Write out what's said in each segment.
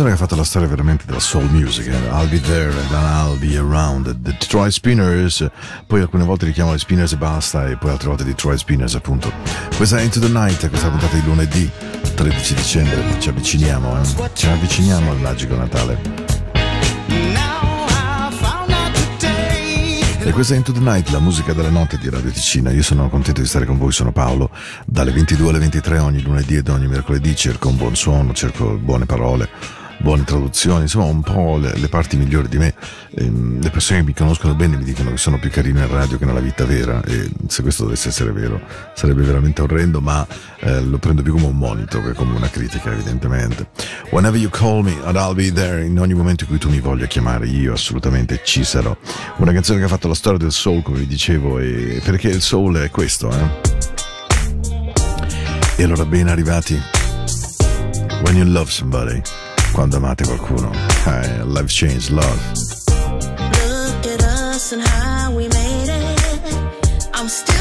canzone che ha fatto la storia veramente della soul music, eh? I'll be there and I'll be around, The Detroit Spinners, poi alcune volte li chiamano Spinners e basta, e poi altre volte Detroit Spinners appunto. Questa è Into the Night, questa puntata di lunedì 13 dicembre, ci avviciniamo, eh? ci avviciniamo al magico Natale. E questa è Into the Night, la musica della notte di Radio Ticina. Io sono contento di stare con voi, sono Paolo. Dalle 22 alle 23 ogni lunedì ed ogni mercoledì cerco un buon suono, cerco buone parole buone traduzioni, insomma un po' le, le parti migliori di me. Ehm, le persone che mi conoscono bene mi dicono che sono più carino in radio che nella vita vera e se questo dovesse essere vero sarebbe veramente orrendo, ma eh, lo prendo più come un monito che come una critica evidentemente. Whenever you call me and I'll be there, in ogni momento in cui tu mi voglia chiamare io assolutamente ci sarò. Una canzone che ha fatto la storia del soul come vi dicevo e perché il soul è questo, eh? E allora ben arrivati. When you love somebody quando amate qualcuno. Hey, life change love. Look at us and how we made it. I'm still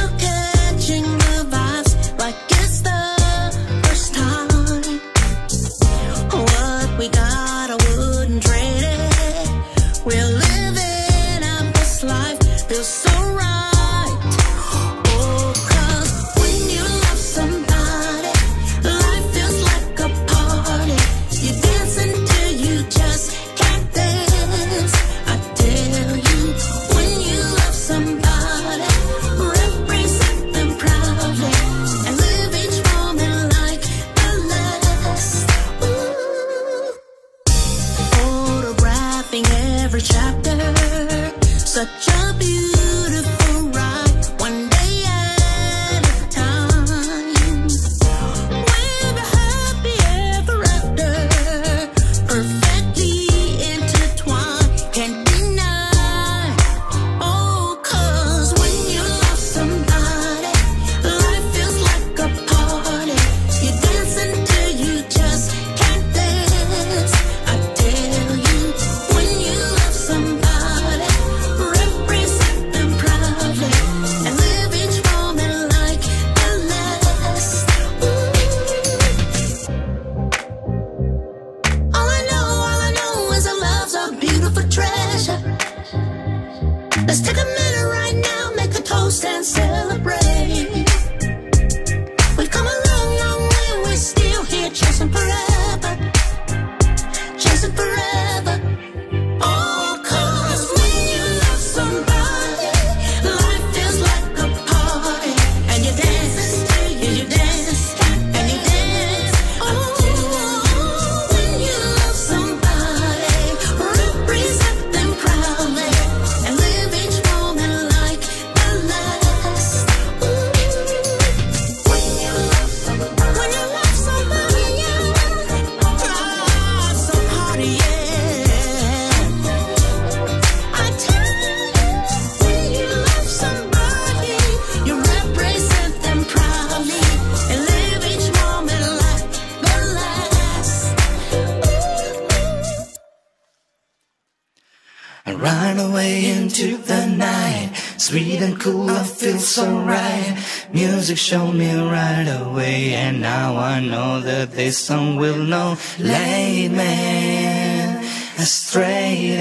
music showed me right away And now I know that this song will not lead me astray.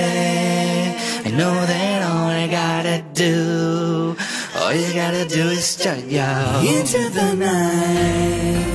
I know that all I gotta do All you gotta do is just go Into the night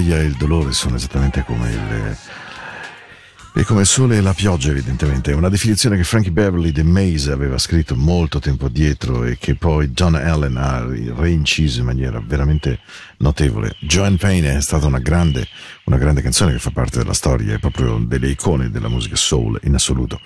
gioia e il dolore sono esattamente come il e come il sole e la pioggia, evidentemente. È una definizione che Frankie Beverly The Maze aveva scritto molto tempo addietro e che poi John Allen ha reinciso in maniera veramente notevole. Joan Payne è stata una grande, una grande canzone che fa parte della storia, è proprio delle icone della musica soul in assoluto.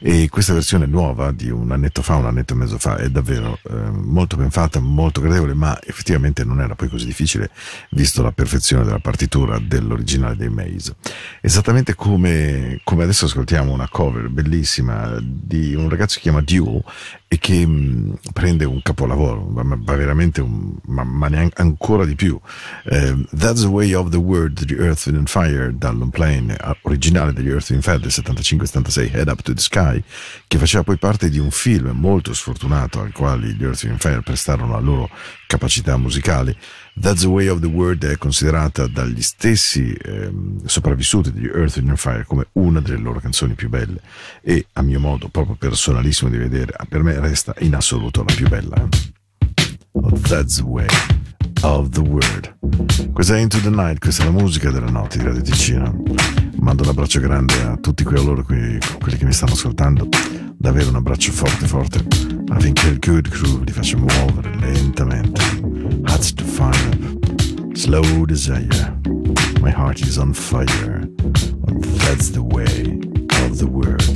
E questa versione nuova di un annetto fa, un annetto e mezzo fa, è davvero eh, molto ben fatta, molto gradevole, ma effettivamente non era poi così difficile, visto la perfezione della partitura dell'originale dei Maze. Esattamente come, come adesso ascoltiamo una cover bellissima di un ragazzo che si chiama Duo e che mh, mm, prende un capolavoro, ma, ma veramente un, ma, ma neanche, ancora di più. Uh, That's the Way of the World di Earth, Wind and Fire dall'onplane originale degli Earth, and Fire del 75-76 Head Up to the Sky, che faceva poi parte di un film molto sfortunato al quale gli Earth, and Fire prestarono la loro capacità musicali. That's the Way of the World è considerata dagli stessi eh, sopravvissuti di Earth and Fire come una delle loro canzoni più belle e a mio modo proprio personalissimo di vedere per me resta in assoluto la più bella. Oh, that's the Way of the World. Questa è Into the Night, questa è la musica della notte di Radio Ticino. Mando un abbraccio grande a tutti coloro quelli che mi stanno ascoltando. Davvero un abbraccio forte forte affinché il Good Crew li faccia muovere lentamente. Hearts to fire. Slow desire. My heart is on fire. That's the way of the world.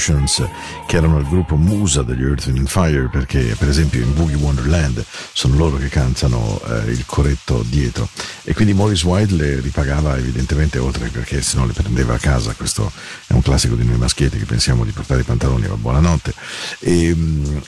Emotions, che erano il gruppo musa degli Earth, Wind Fire, perché per esempio in Boogie Wonderland sono loro che cantano eh, il corretto dietro. E quindi Morris White le ripagava evidentemente oltre perché se no le prendeva a casa. Questo un classico di noi maschietti che pensiamo di portare i pantaloni ma buonanotte. E,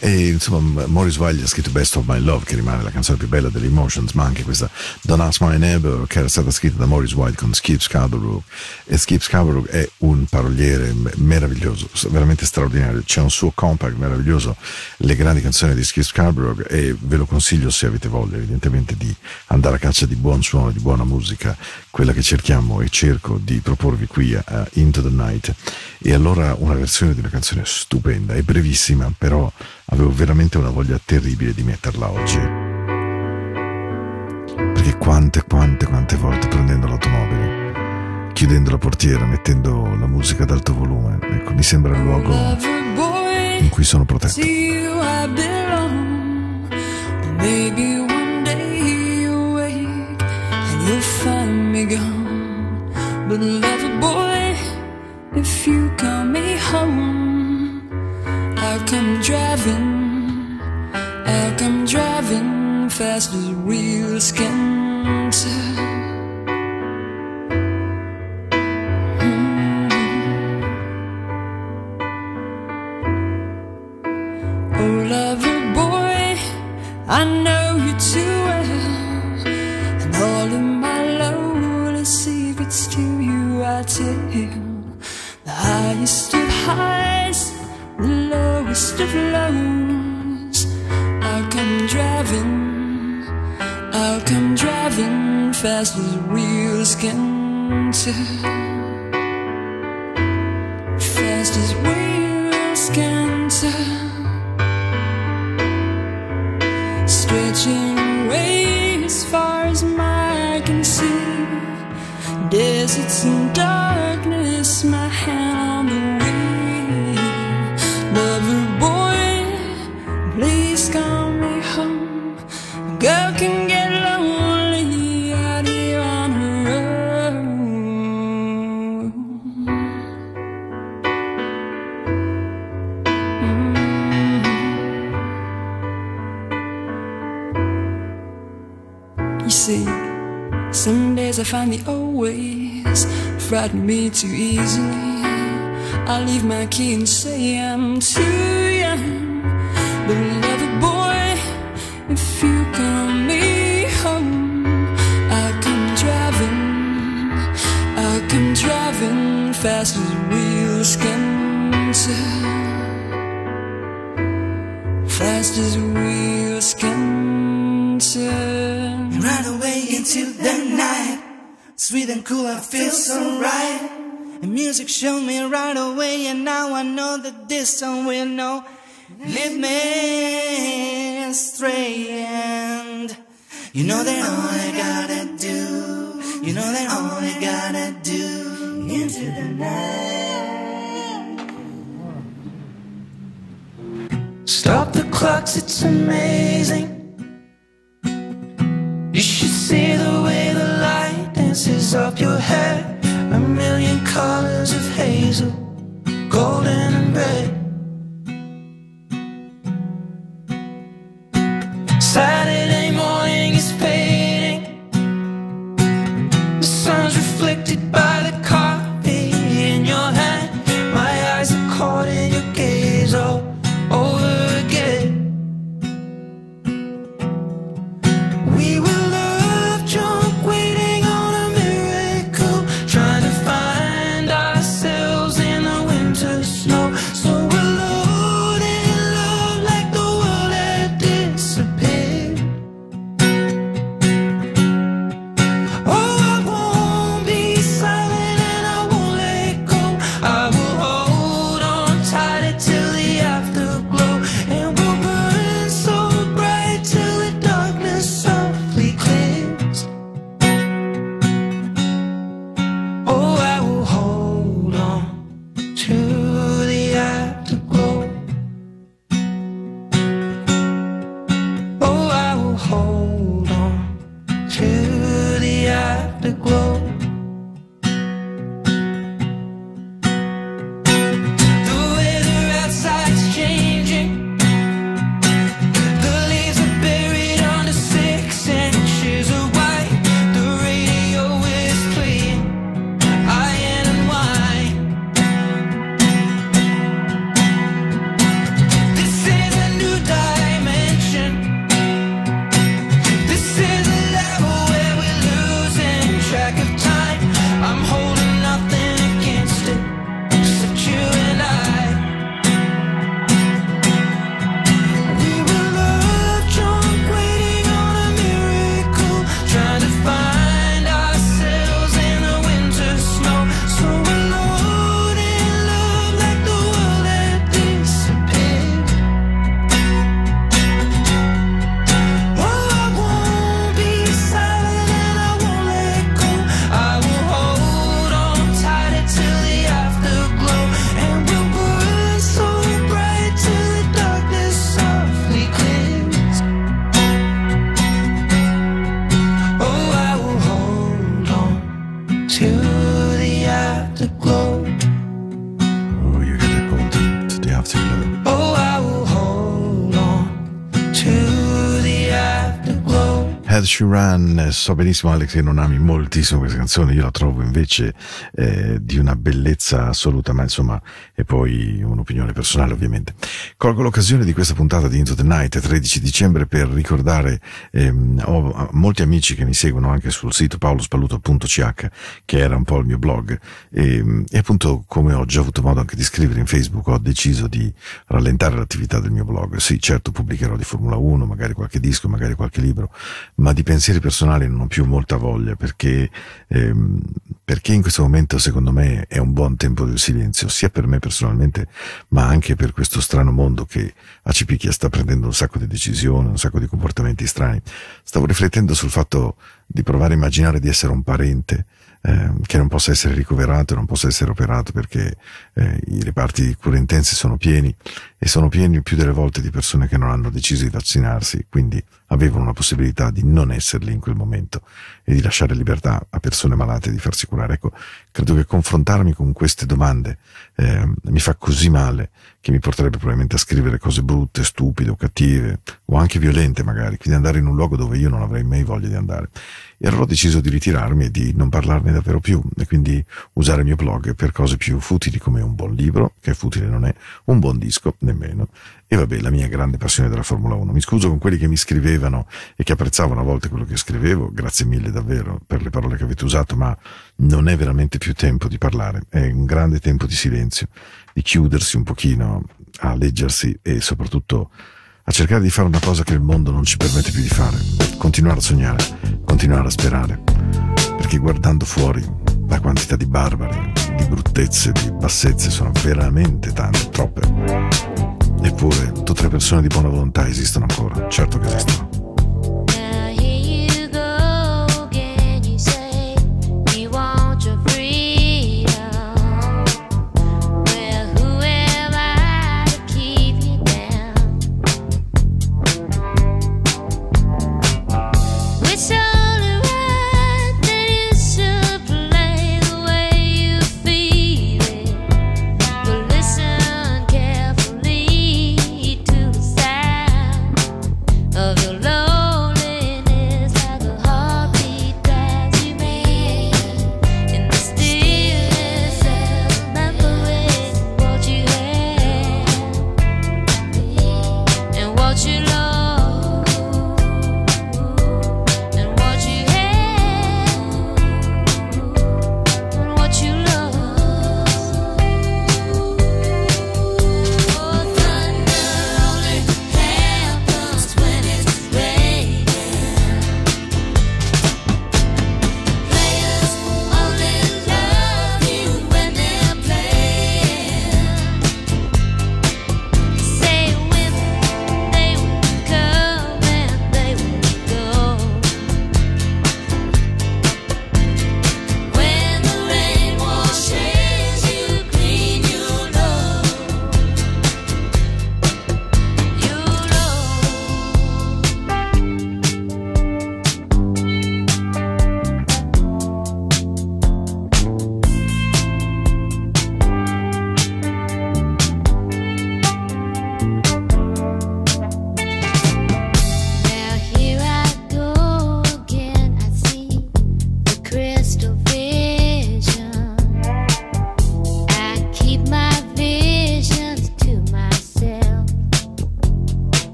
e insomma, Morris White ha scritto Best of My Love, che rimane la canzone più bella delle Emotions, ma anche questa Don't Ask My Neighbor, che era stata scritta da Morris White con Skip Scarborough. E Skip Scarborough è un paroliere meraviglioso, veramente straordinario. C'è un suo compact meraviglioso, le grandi canzoni di Skip Scarborough, e ve lo consiglio se avete voglia, evidentemente, di andare a caccia di buon suono, di buona musica, quella che cerchiamo e cerco di proporvi qui a Into the Night. E allora una versione di una canzone stupenda, è brevissima, però avevo veramente una voglia terribile di metterla oggi. Perché quante, quante, quante volte prendendo l'automobile chiudendo la portiera, mettendo la musica ad alto volume. Ecco, mi sembra il luogo in cui sono protetto. just driving fast as wheels can turn. Fast as wheels can turn. Right away into the night. Sweet and cool, I feel so right. And music showed me right away, and now I know that this song will know. Lead me astray, and you know that all I gotta do, you know that all I gotta do into the night. Stop the clocks, it's amazing. You should see the way the light dances up your hair. A million colors of hazel, golden and red. home. So benissimo Alex che non ami moltissimo questa canzone, io la trovo invece eh, di una bellezza assoluta, ma insomma è poi un'opinione personale ovviamente. Colgo l'occasione di questa puntata di Into the Night, 13 dicembre, per ricordare, ehm, ho molti amici che mi seguono anche sul sito paolospalluto.ch, che era un po' il mio blog, e, e appunto come ho già avuto modo anche di scrivere in Facebook, ho deciso di rallentare l'attività del mio blog. Sì, certo pubblicherò di Formula 1, magari qualche disco, magari qualche libro, ma di pensieri personali non ho più molta voglia perché, ehm, perché in questo momento secondo me è un buon tempo del silenzio, sia per me personalmente, ma anche per questo strano mondo che a Cipicchia sta prendendo un sacco di decisioni, un sacco di comportamenti strani. Stavo riflettendo sul fatto di provare a immaginare di essere un parente eh, che non possa essere ricoverato, non possa essere operato perché eh, i reparti curentensi sono pieni e sono pieni più delle volte di persone che non hanno deciso di vaccinarsi, quindi avevano la possibilità di non esserli in quel momento e di lasciare libertà a persone malate di farsi curare. Ecco, credo che confrontarmi con queste domande eh, mi fa così male che mi porterebbe probabilmente a scrivere cose brutte, stupide o cattive o anche violente magari, quindi andare in un luogo dove io non avrei mai voglia di andare. E allora ho deciso di ritirarmi e di non parlarne davvero più e quindi usare il mio blog per cose più futili come un buon libro, che futile non è, un buon disco, nemmeno, e vabbè, la mia grande passione della Formula 1. Mi scuso con quelli che mi scrivevano e che apprezzavano a volte quello che scrivevo, grazie mille davvero per le parole che avete usato, ma non è veramente più tempo di parlare, è un grande tempo di silenzio, di chiudersi un pochino a leggersi e soprattutto a cercare di fare una cosa che il mondo non ci permette più di fare, continuare a sognare, continuare a sperare, perché guardando fuori la quantità di barbari, di bruttezze, di bassezze sono veramente tante, troppe. Eppure, tutte le persone di buona volontà esistono ancora, certo che esistono.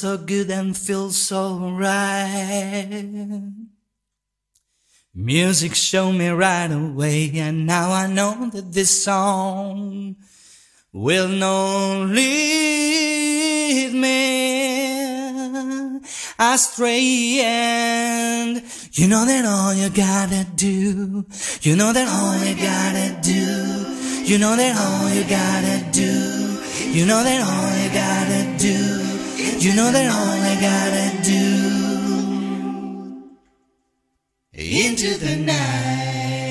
So good and feels so right. Music showed me right away, and now I know that this song will not lead me astray. And you know that all you gotta do, you know that all you gotta do, you know that all you gotta do, you know that all you gotta do, you know that all you gotta do into the night.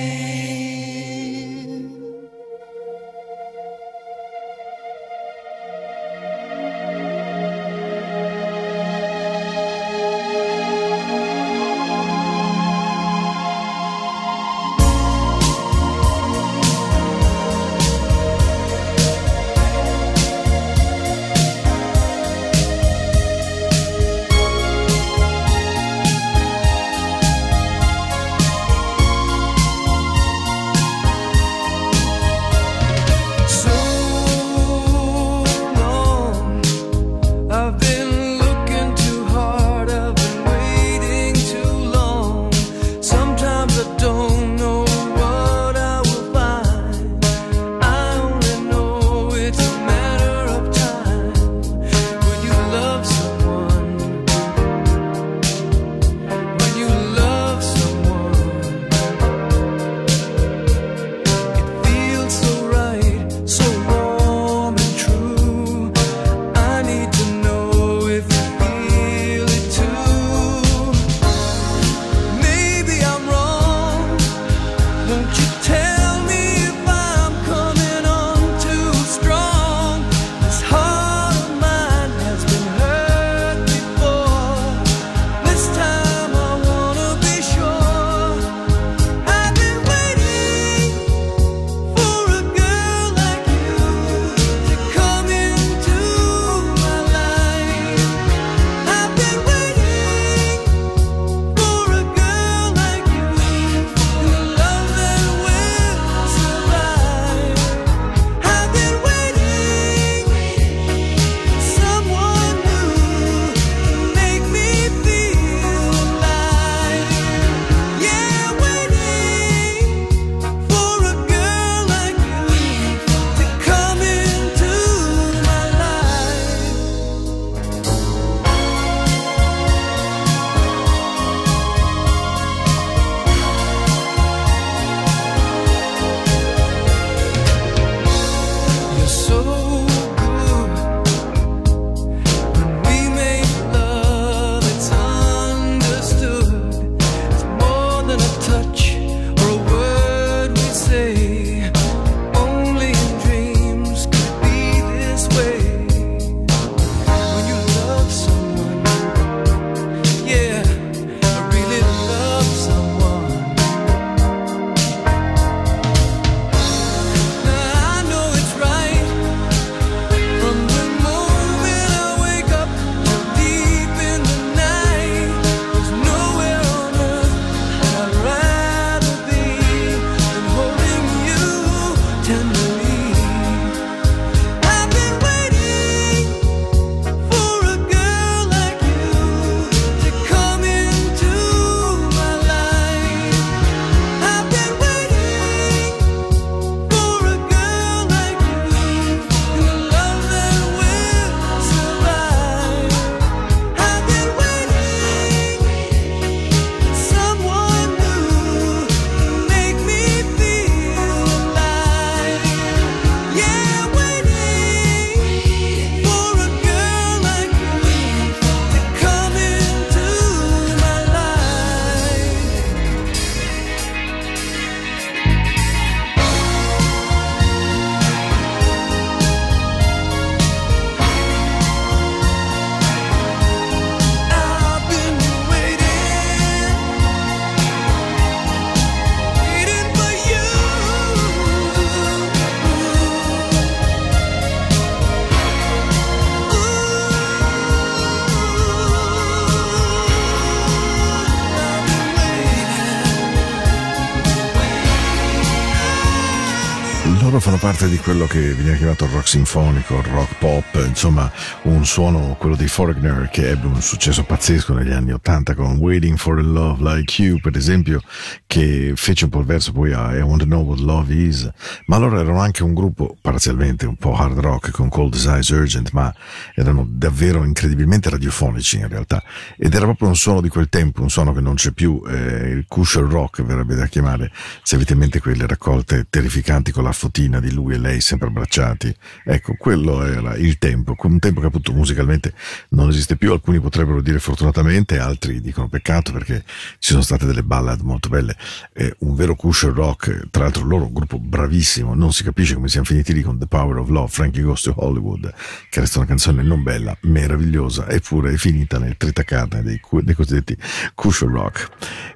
Parte di quello che viene chiamato rock sinfonico, rock pop, insomma un suono, quello dei Foreigner, che ebbe un successo pazzesco negli anni Ottanta con Waiting for a Love Like You, per esempio, che fece un po' il verso poi a I Want to Know What Love Is, ma loro erano anche un gruppo parzialmente un po' hard rock con Cold Desires Urgent, ma erano davvero incredibilmente radiofonici in realtà, ed era proprio un suono di quel tempo, un suono che non c'è più, eh, il cushion rock verrebbe da chiamare, se avete in mente quelle raccolte terrificanti con la fotina di lui e lei sempre abbracciati. Ecco, quello era il tempo, un tempo che appunto musicalmente non esiste più, alcuni potrebbero dire fortunatamente, altri dicono peccato perché ci sono state delle ballad molto belle, eh, un vero cushion rock, tra l'altro loro un gruppo bravissimo, non si capisce come siamo finiti lì con The Power of Love, Frankie Goes to Hollywood, che resta una canzone non bella, meravigliosa, eppure è finita nel tritacarne dei, dei cosiddetti cushion rock.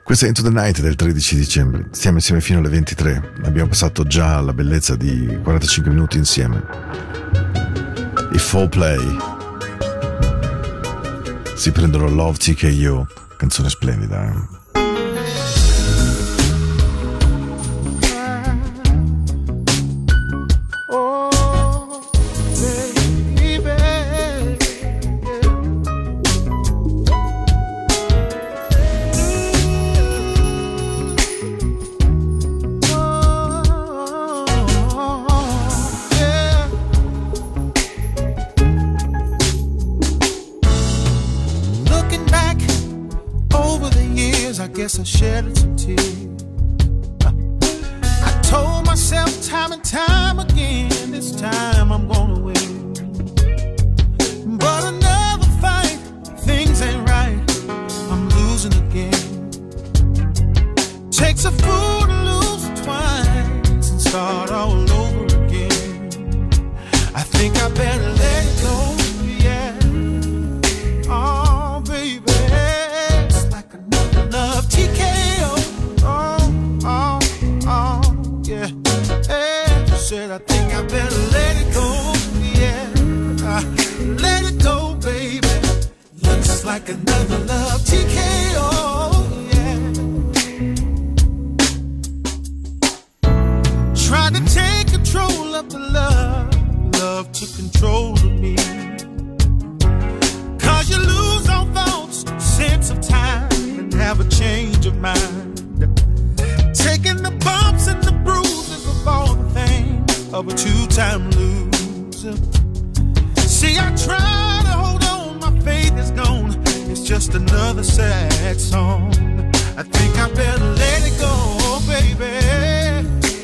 Questa è Into the Night del 13 dicembre, stiamo insieme fino alle 23, abbiamo passato già la bellezza di 45 minuti insieme. I Fall Play si prendono Love TKO, canzone splendida. Of a two-time loser. See, I try to hold on, my faith is gone. It's just another sad song. I think I better let it go, baby.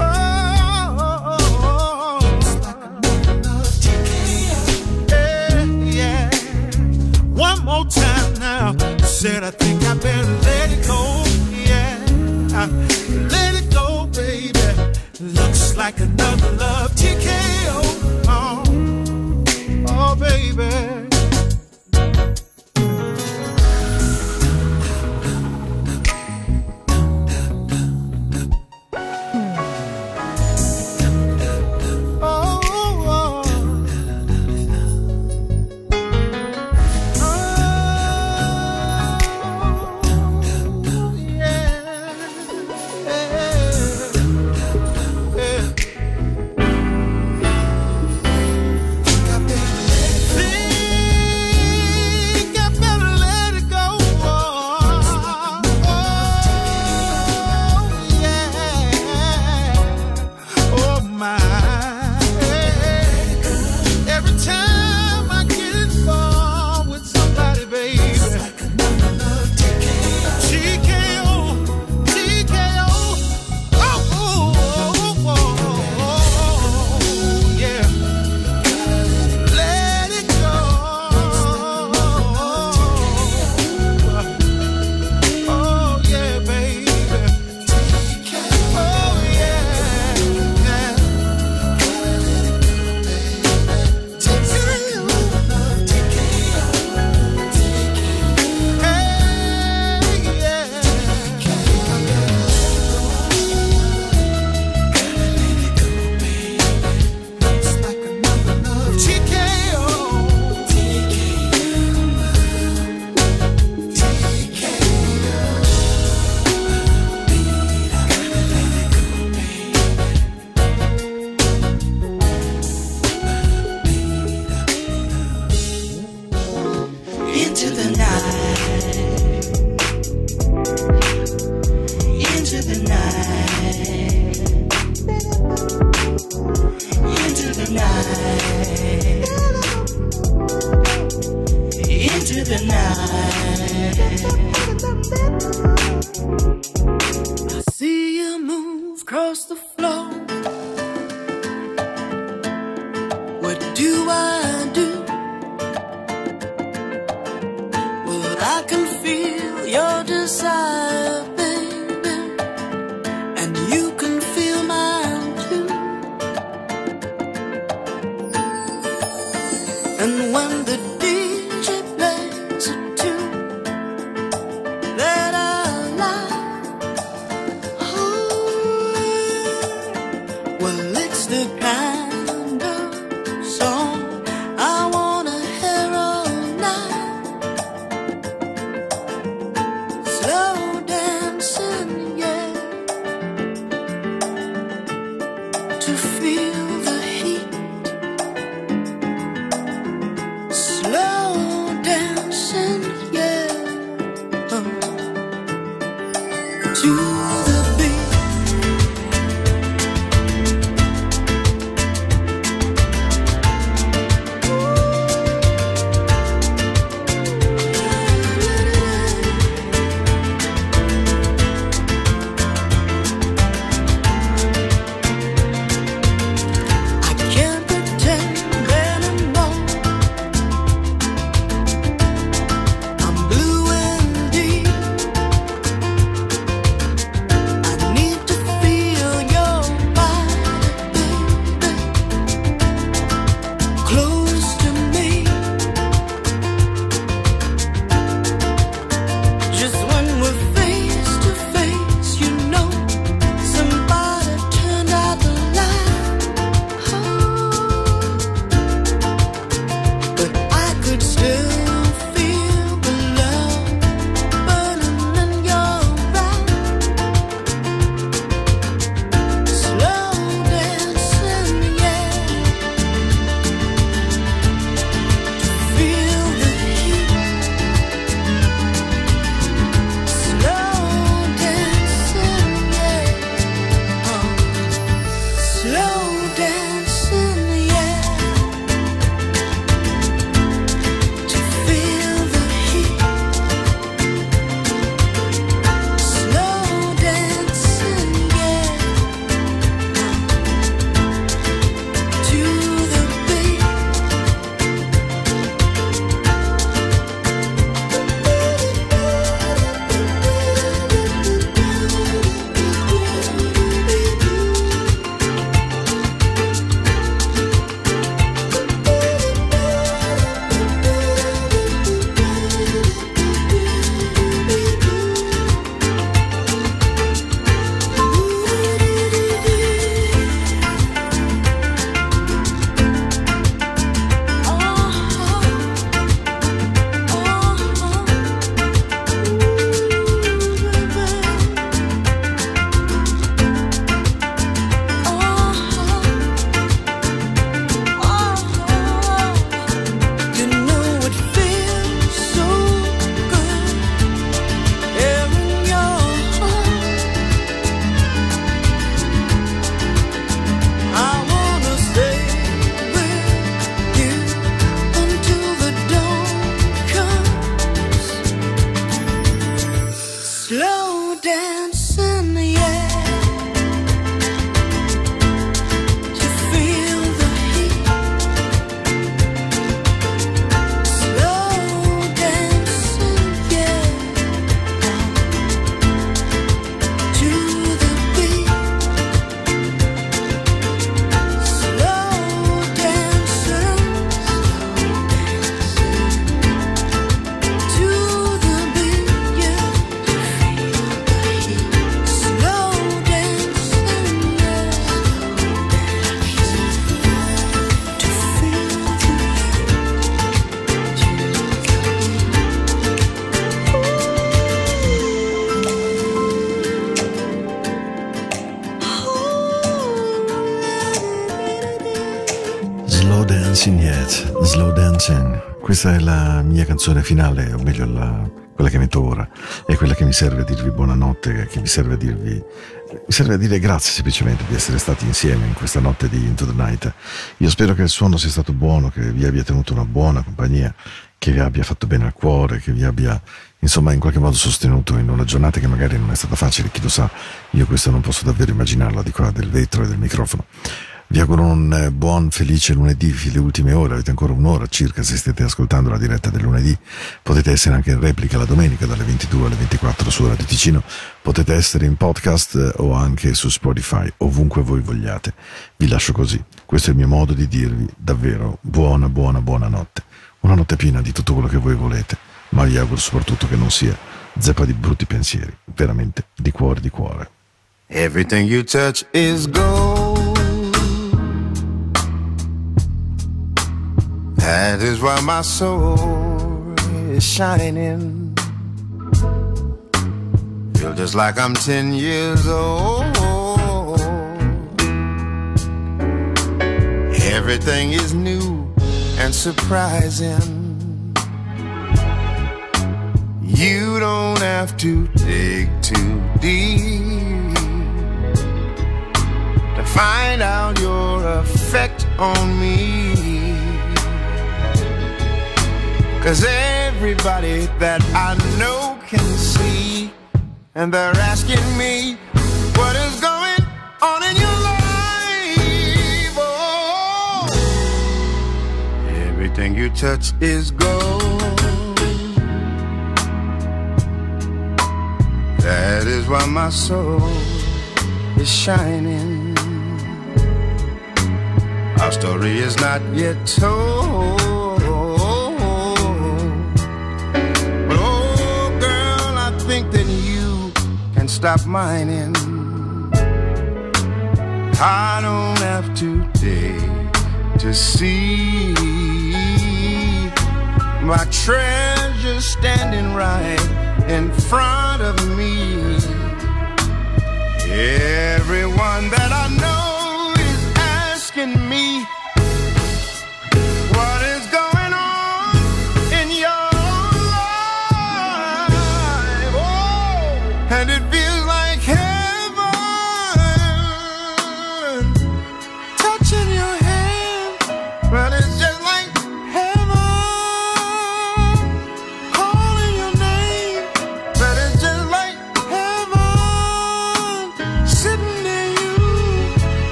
Oh. One more time now. Said I think I better let it go. Yeah, let like another love TKO. Oh, oh baby. Canzone finale, o meglio la, quella che metto ora, è quella che mi serve a dirvi buonanotte, che mi serve a dirvi, mi serve a dire grazie semplicemente di essere stati insieme in questa notte di Into the Night. Io spero che il suono sia stato buono, che vi abbia tenuto una buona compagnia, che vi abbia fatto bene al cuore, che vi abbia insomma in qualche modo sostenuto in una giornata che magari non è stata facile, chi lo sa, io questo non posso davvero immaginarlo di qua del vetro e del microfono. Vi auguro un eh, buon felice lunedì, le ultime ore, avete ancora un'ora circa se state ascoltando la diretta del lunedì, potete essere anche in replica la domenica dalle 22 alle 24 su Radio Ticino, potete essere in podcast eh, o anche su Spotify, ovunque voi vogliate. Vi lascio così, questo è il mio modo di dirvi davvero buona, buona, buona notte, una notte piena di tutto quello che voi volete, ma vi auguro soprattutto che non sia zeppa di brutti pensieri, veramente di cuore, di cuore. Everything you touch is gold. That is why my soul is shining. Feel just like I'm 10 years old. Everything is new and surprising. You don't have to dig too deep to find out your effect on me. Cause everybody that I know can see, and they're asking me, what is going on in your life? Oh, everything you touch is gold. That is why my soul is shining. Our story is not yet told. Stop mining. I don't have to dig to see my treasure standing right in front of me. Everyone that I know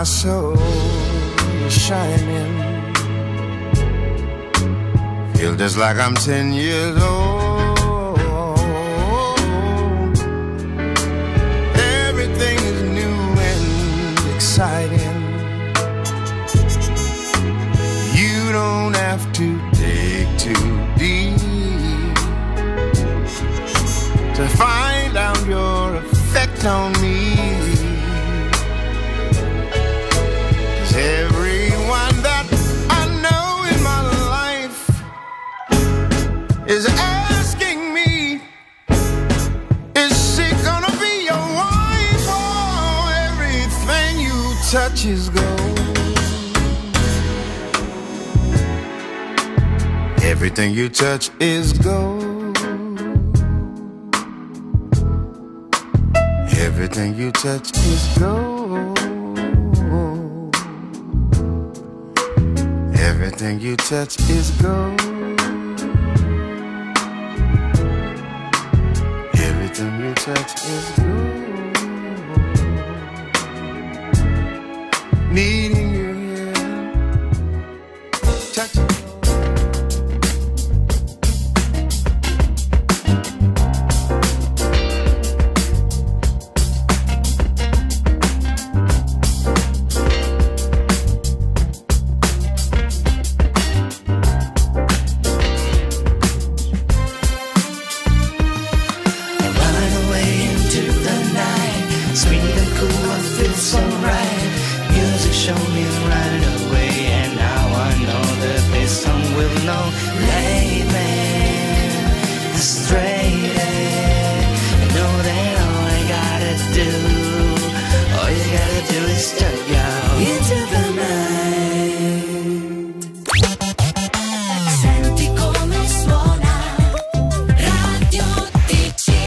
my soul is shining. Feel just like I'm ten years old. Everything is new and exciting. You don't have to dig too deep to find out your effect on me. Everything you touch is gold. Everything you touch is gold. Everything you touch is gold. Everything you touch is gold.